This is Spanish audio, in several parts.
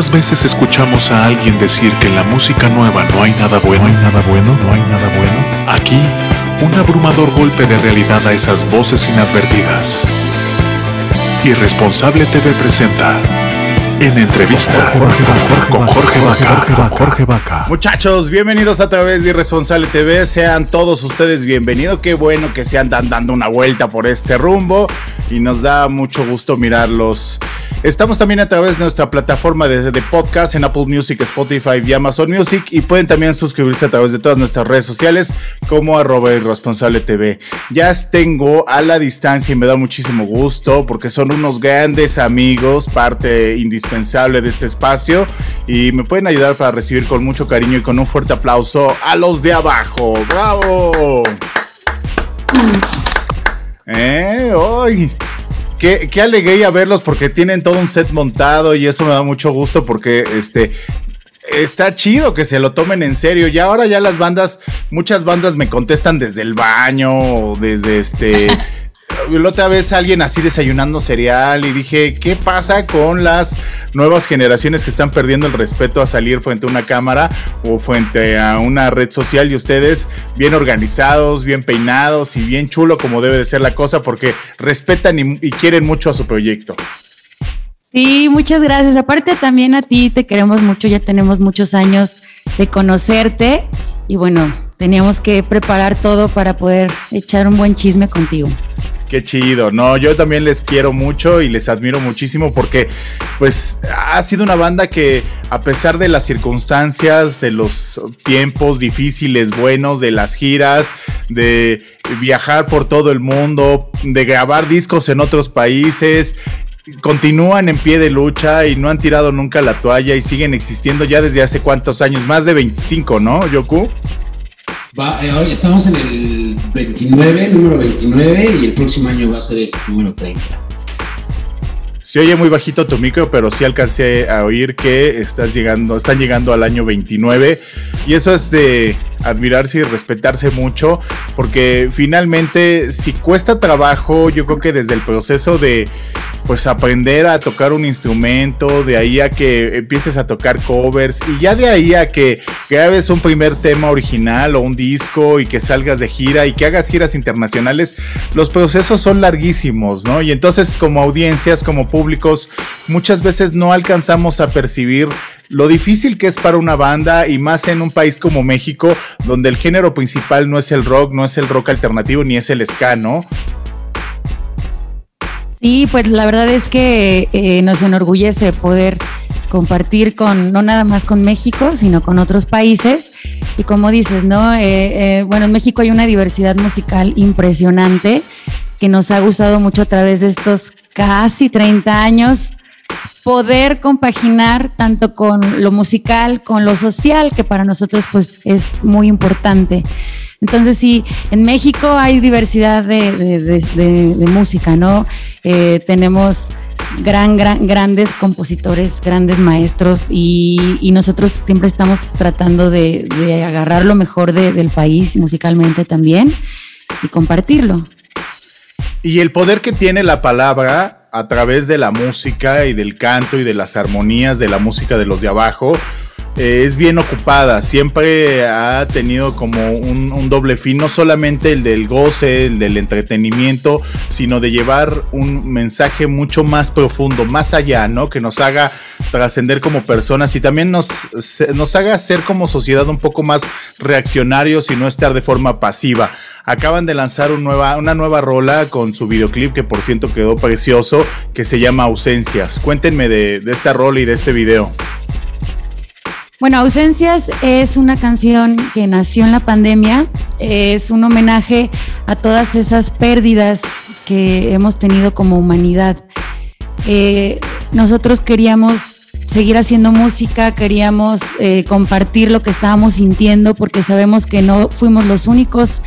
¿Cuántas veces escuchamos a alguien decir que en la música nueva no hay nada bueno, no hay nada bueno, no hay nada bueno? Aquí, un abrumador golpe de realidad a esas voces inadvertidas. Irresponsable TV presenta en entrevista con Jorge Vaca. Jorge Vaca. Muchachos, bienvenidos a través de Irresponsable TV. Sean todos ustedes bienvenidos. Qué bueno que se andan dando una vuelta por este rumbo y nos da mucho gusto mirarlos. Estamos también a través de nuestra plataforma de, podcast en Apple Music, Spotify y Amazon Music. Y pueden también suscribirse a través de todas nuestras redes sociales como arroba irresponsable TV. Ya tengo a la distancia y me da muchísimo gusto porque son unos grandes amigos, parte indispensable de este espacio. Y me pueden ayudar para recibir con mucho cariño y con un fuerte aplauso a los de abajo. ¡Bravo! ¿Eh? ¡Ay! Qué, qué alegría verlos porque tienen todo un set montado y eso me da mucho gusto porque este está chido que se lo tomen en serio. Y ahora ya las bandas, muchas bandas me contestan desde el baño o desde este la otra vez alguien así desayunando cereal y dije, ¿qué pasa con las nuevas generaciones que están perdiendo el respeto a salir frente a una cámara o frente a una red social y ustedes bien organizados, bien peinados y bien chulo como debe de ser la cosa porque respetan y, y quieren mucho a su proyecto? Sí, muchas gracias. Aparte también a ti te queremos mucho, ya tenemos muchos años de conocerte y bueno, teníamos que preparar todo para poder echar un buen chisme contigo. Qué chido. No, yo también les quiero mucho y les admiro muchísimo porque pues ha sido una banda que a pesar de las circunstancias, de los tiempos difíciles, buenos, de las giras, de viajar por todo el mundo, de grabar discos en otros países, continúan en pie de lucha y no han tirado nunca la toalla y siguen existiendo ya desde hace cuántos años, más de 25, ¿no, Yoku? Eh, estamos en el 29, número 29, y el próximo año va a ser el número 30. Se oye muy bajito tu micro, pero sí alcancé a oír que estás llegando, están llegando al año 29. Y eso es de admirarse y respetarse mucho, porque finalmente, si cuesta trabajo, yo creo que desde el proceso de pues aprender a tocar un instrumento, de ahí a que empieces a tocar covers y ya de ahí a que grabes un primer tema original o un disco y que salgas de gira y que hagas giras internacionales, los procesos son larguísimos, ¿no? Y entonces como audiencias, como públicos, muchas veces no alcanzamos a percibir lo difícil que es para una banda y más en un país como México, donde el género principal no es el rock, no es el rock alternativo ni es el ska, ¿no? Sí, pues la verdad es que eh, nos enorgullece poder compartir con, no nada más con México, sino con otros países. Y como dices, ¿no? Eh, eh, bueno, en México hay una diversidad musical impresionante que nos ha gustado mucho a través de estos casi 30 años poder compaginar tanto con lo musical, con lo social, que para nosotros pues es muy importante. Entonces sí, en México hay diversidad de, música, ¿no? Eh, tenemos gran, gran, grandes compositores, grandes maestros y, nosotros siempre estamos tratando de, agarrar lo mejor del país musicalmente también y compartirlo. Y el poder que tiene la palabra a través de la música y del canto y de las armonías de la música de los de abajo, eh, es bien ocupada, siempre ha tenido como un, doble fin, no solamente el del goce, el del entretenimiento, sino de llevar un mensaje mucho más profundo, más allá, ¿no? Que nos haga trascender como personas y también nos, nos haga ser como sociedad un poco más reaccionarios y no estar de forma pasiva. Acaban de lanzar una nueva rola con su videoclip que por cierto quedó precioso, que se llama Ausencias. Cuéntenme de, de esta rola y de este video. Bueno, Ausencias es una canción que nació en la pandemia, es un homenaje a todas esas pérdidas que hemos tenido como humanidad. Eh, nosotros queríamos seguir haciendo música, queríamos eh, compartir lo que estábamos sintiendo porque sabemos que no fuimos los únicos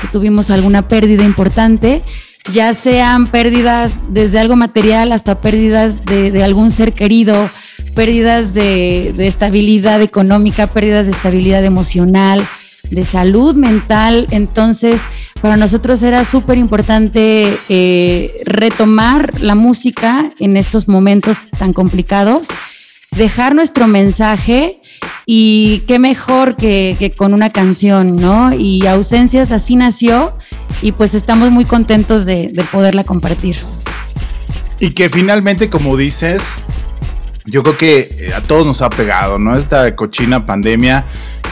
que tuvimos alguna pérdida importante, ya sean pérdidas desde algo material hasta pérdidas de, algún ser querido, pérdidas de, estabilidad económica, pérdidas de estabilidad emocional, de salud mental. Entonces, para nosotros era súper importante eh, retomar la música en estos momentos tan complicados, dejar nuestro mensaje y qué mejor que, con una canción, ¿no? Y Ausencias así nació y pues estamos muy contentos de, de poderla compartir. Y que finalmente, como dices, yo creo que eh, a todos nos ha pegado, ¿no? Esta cochina pandemia,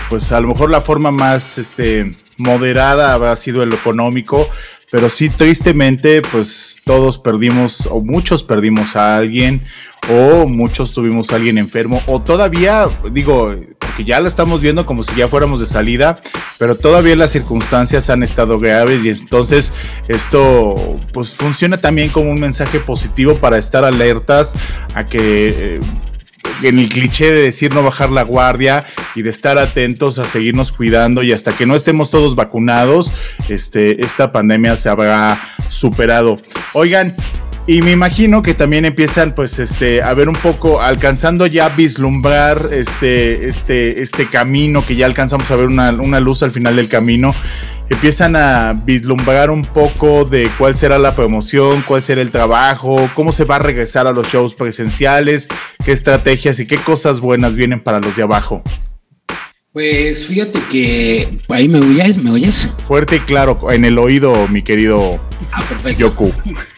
pues a lo mejor la forma más este, moderada ha sido el económico, pero sí tristemente, pues todos perdimos, o muchos perdimos a alguien, o muchos tuvimos a alguien enfermo, o todavía, digo, porque ya lo estamos viendo como si ya fuéramos de salida, pero todavía las circunstancias han estado graves y entonces esto pues funciona también como un mensaje positivo para estar alertas a que... Eh, en el cliché de decir no bajar la guardia y de estar atentos a seguirnos cuidando y hasta que no estemos todos vacunados, este, esta pandemia se habrá superado. Oigan, y me imagino que también empiezan, pues, este, a ver un poco, alcanzando ya a vislumbrar este, este, este camino, que ya alcanzamos a ver una, una luz al final del camino. Empiezan a vislumbrar un poco de cuál será la promoción, cuál será el trabajo, cómo se va a regresar a los shows presenciales, qué estrategias y qué cosas buenas vienen para los de abajo. Pues fíjate que ahí me oyes, me oyes. Fuerte y claro, en el oído, mi querido ah, perfecto. Yoku.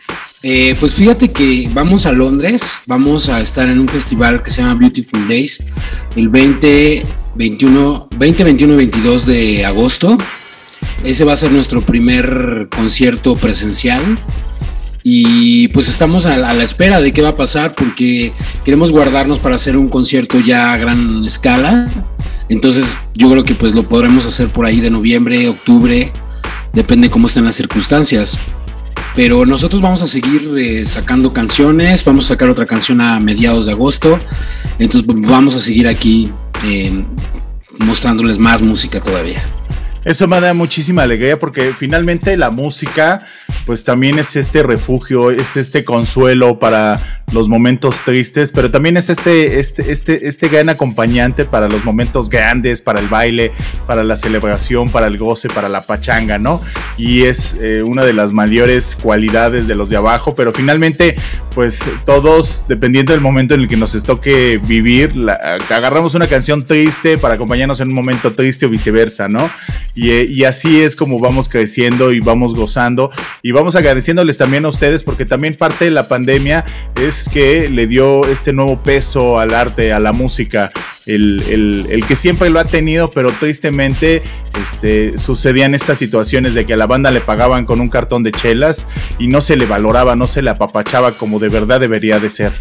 Eh, pues fíjate que vamos a Londres, vamos a estar en un festival que se llama Beautiful Days el 20, 21, 20, 21 22 de agosto. Ese va a ser nuestro primer concierto presencial. Y pues estamos a la, espera de qué va a pasar porque queremos guardarnos para hacer un concierto ya a gran escala. Entonces yo creo que pues lo podremos hacer por ahí de noviembre, octubre, depende cómo estén las circunstancias. Pero nosotros vamos a seguir eh, sacando canciones, vamos a sacar otra canción a mediados de agosto, entonces vamos a seguir aquí eh, mostrándoles más música todavía. Eso me da muchísima alegría porque finalmente la música pues también es este refugio, es este consuelo para los momentos tristes, pero también es este, este, este, este gran acompañante para los momentos grandes, para el baile, para la celebración, para el goce, para la pachanga, ¿no? Y es eh, una de las mayores cualidades de los de abajo, pero finalmente, pues todos, dependiendo del momento en el que nos toque vivir, agarramos una canción triste para acompañarnos en un momento triste o viceversa, ¿no? Y, eh, y así es como vamos creciendo y vamos gozando y vamos agradeciéndoles también a ustedes porque también parte de la pandemia es que le dio este nuevo peso al arte, a la música, el, que siempre lo ha tenido, pero tristemente este, sucedían estas situaciones de que a la banda le pagaban con un cartón de chelas y no se le valoraba, no se le apapachaba como de verdad debería de ser.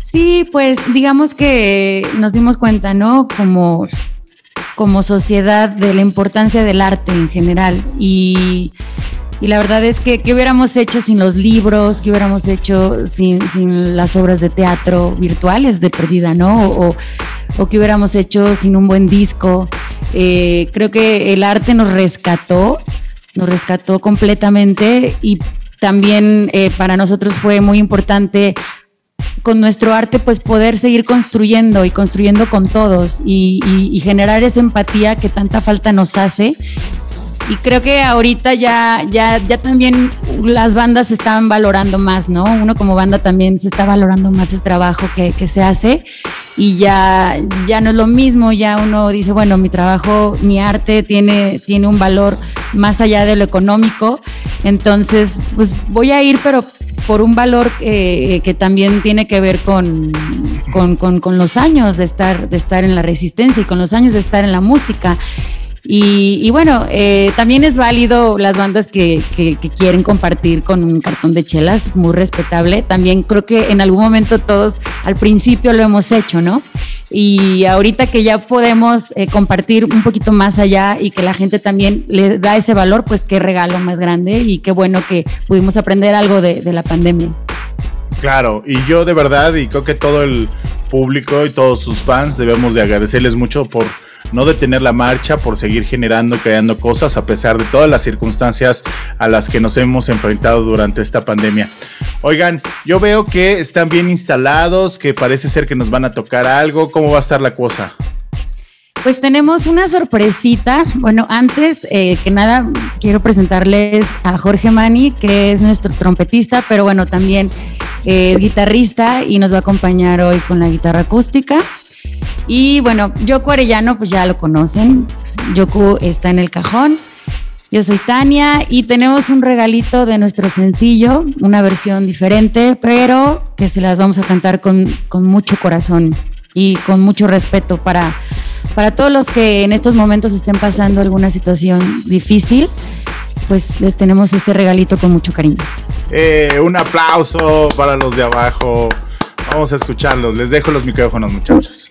Sí, pues digamos que nos dimos cuenta, ¿no? Como, como sociedad de la importancia del arte en general y y la verdad es que, ¿qué hubiéramos hecho sin los libros? ¿Qué hubiéramos hecho sin, las obras de teatro virtuales de perdida, ¿no? O, o qué hubiéramos hecho sin un buen disco. Eh, creo que el arte nos rescató, nos rescató completamente y también eh, para nosotros fue muy importante con nuestro arte pues poder seguir construyendo y construyendo con todos y, generar esa empatía que tanta falta nos hace y creo que ahorita ya, ya, ya también las bandas se están valorando más, ¿no? Uno como banda también se está valorando más el trabajo que, que, se hace y ya, ya no es lo mismo, ya uno dice, bueno, mi trabajo, mi arte tiene, tiene un valor más allá de lo económico, entonces pues voy a ir, pero por un valor que también tiene que ver con, con, con, los años de estar, de estar en la resistencia y con los años de estar en la música. Y, bueno, eh, también es válido las bandas que, quieren compartir con un cartón de chelas, muy respetable. También creo que en algún momento todos al principio lo hemos hecho, ¿no? Y ahorita que ya podemos eh, compartir un poquito más allá y que la gente también le da ese valor, pues qué regalo más grande y qué bueno que pudimos aprender algo de, de la pandemia. Claro, y yo de verdad, y creo que todo el público y todos sus fans debemos de agradecerles mucho por no detener la marcha, por seguir generando, creando cosas a pesar de todas las circunstancias a las que nos hemos enfrentado durante esta pandemia. Oigan, yo veo que están bien instalados, que parece ser que nos van a tocar algo. ¿Cómo va a estar la cosa? Pues tenemos una sorpresita. Bueno, antes eh, que nada, quiero presentarles a Jorge Mani, que es nuestro trompetista, pero bueno, también es guitarrista y nos va a acompañar hoy con la guitarra acústica. Y bueno, Yoku Arellano, pues ya lo conocen. Yoku está en el cajón. Yo soy Tania y tenemos un regalito de nuestro sencillo, una versión diferente, pero que se las vamos a cantar con, con mucho corazón y con mucho respeto para, para todos los que en estos momentos estén pasando alguna situación difícil. Pues les tenemos este regalito con mucho cariño. Eh, un aplauso para los de abajo. Vamos a escucharlos. Les dejo los micrófonos, muchachos.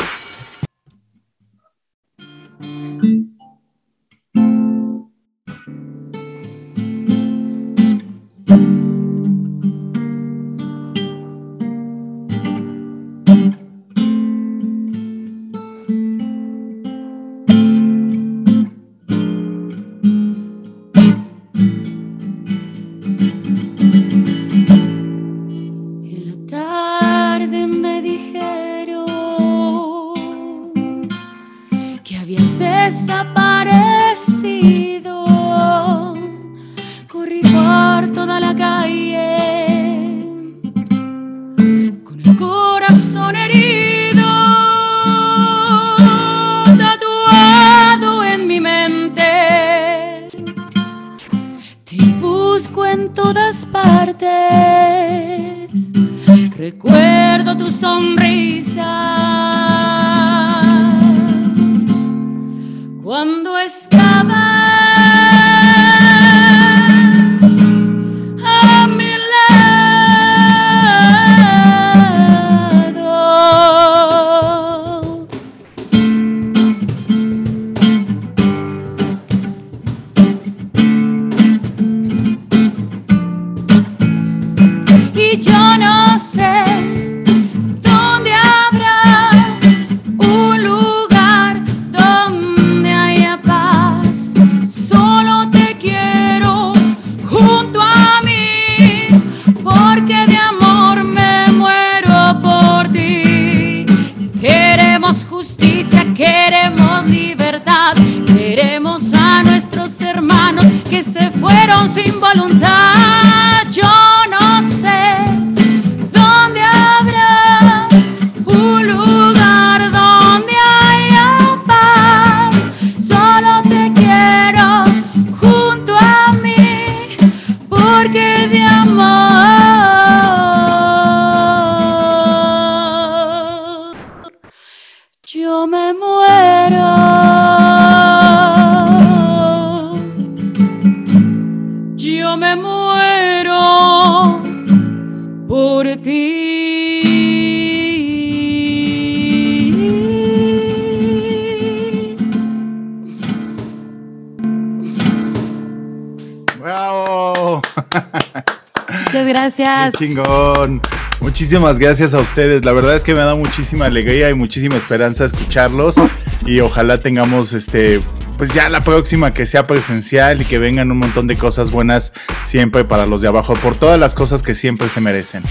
Chingón. Muchísimas gracias a ustedes. La verdad es que me da muchísima alegría y muchísima esperanza escucharlos. Y ojalá tengamos este. Pues ya la próxima que sea presencial y que vengan un montón de cosas buenas siempre para los de abajo, por todas las cosas que siempre se merecen.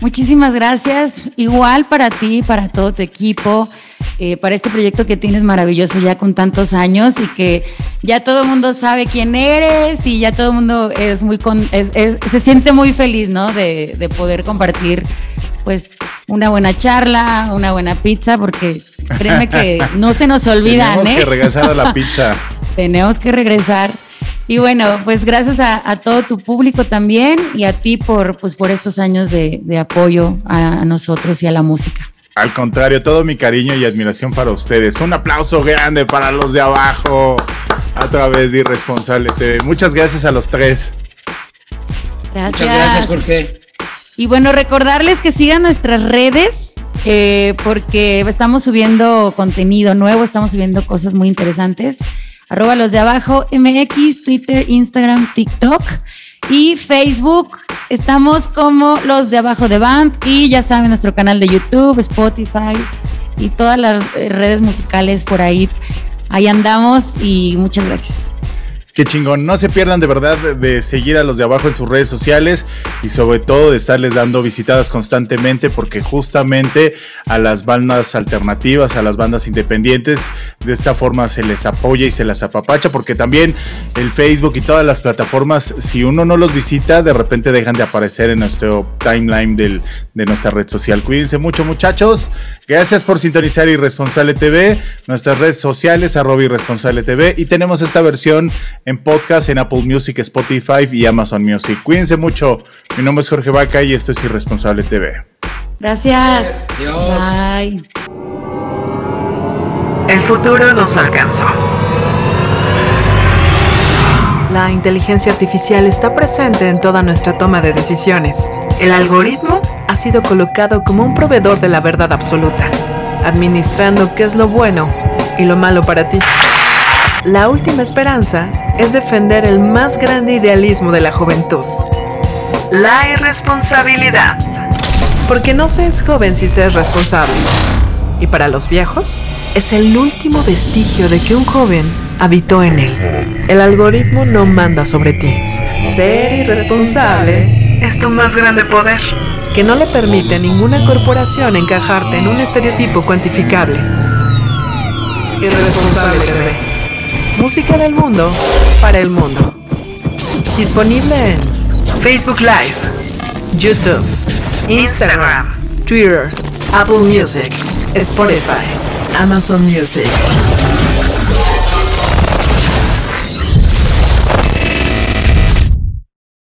Muchísimas gracias. Igual para ti, para todo tu equipo. Eh, para este proyecto que tienes maravilloso ya con tantos años y que ya todo el mundo sabe quién eres y ya todo el mundo es muy con, se siente muy feliz, ¿no? De, de, poder compartir pues una buena charla, una buena pizza, porque créeme que no se nos olvidan, Tenemos que regresar a la pizza. Tenemos que regresar. Y bueno, pues gracias a, a, todo tu público también y a ti por, pues, por estos años de, de apoyo a nosotros y a la música. Al contrario, todo mi cariño y admiración para ustedes. Un aplauso grande para los de abajo a través de Irresponsable TV. Muchas gracias a los tres. Gracias. Muchas gracias, Jorge. Y bueno, recordarles que sigan nuestras redes eh, porque estamos subiendo contenido nuevo, estamos subiendo cosas muy interesantes. Arroba los de abajo, MX, Twitter, Instagram, TikTok y Facebook estamos como los de abajo de Band y ya saben, nuestro canal de YouTube, Spotify y todas las redes musicales por ahí. Ahí andamos y muchas gracias. Qué chingón. No se pierdan de verdad de seguir a los de abajo en sus redes sociales y sobre todo de estarles dando visitadas constantemente porque justamente a las bandas alternativas, a las bandas independientes, de esta forma se les apoya y se las apapacha porque también el Facebook y todas las plataformas, si uno no los visita, de repente dejan de aparecer en nuestro timeline del, de nuestra red social. Cuídense mucho muchachos. Gracias por sintonizar Irresponsable TV, nuestras redes sociales, arroba Irresponsable TV y tenemos esta versión en podcast en Apple Music, Spotify y Amazon Music. Cuídense mucho. Mi nombre es Jorge Vaca y esto es Irresponsable TV. Gracias. Adiós. Bye. El futuro nos alcanzó. La inteligencia artificial está presente en toda nuestra toma de decisiones. El algoritmo ha sido colocado como un proveedor de la verdad absoluta, administrando qué es lo bueno y lo malo para ti. La última esperanza es defender el más grande idealismo de la juventud. La irresponsabilidad. Porque no se es joven si se es responsable. Y para los viejos, es el último vestigio de que un joven habitó en él. El algoritmo no manda sobre ti. Ser irresponsable es tu más grande poder, que no le permite a ninguna corporación encajarte en un estereotipo cuantificable. Irresponsable. Música del mundo para el mundo. Disponible en Facebook Live, YouTube, Instagram, Twitter, Apple Music, Spotify, Amazon Music.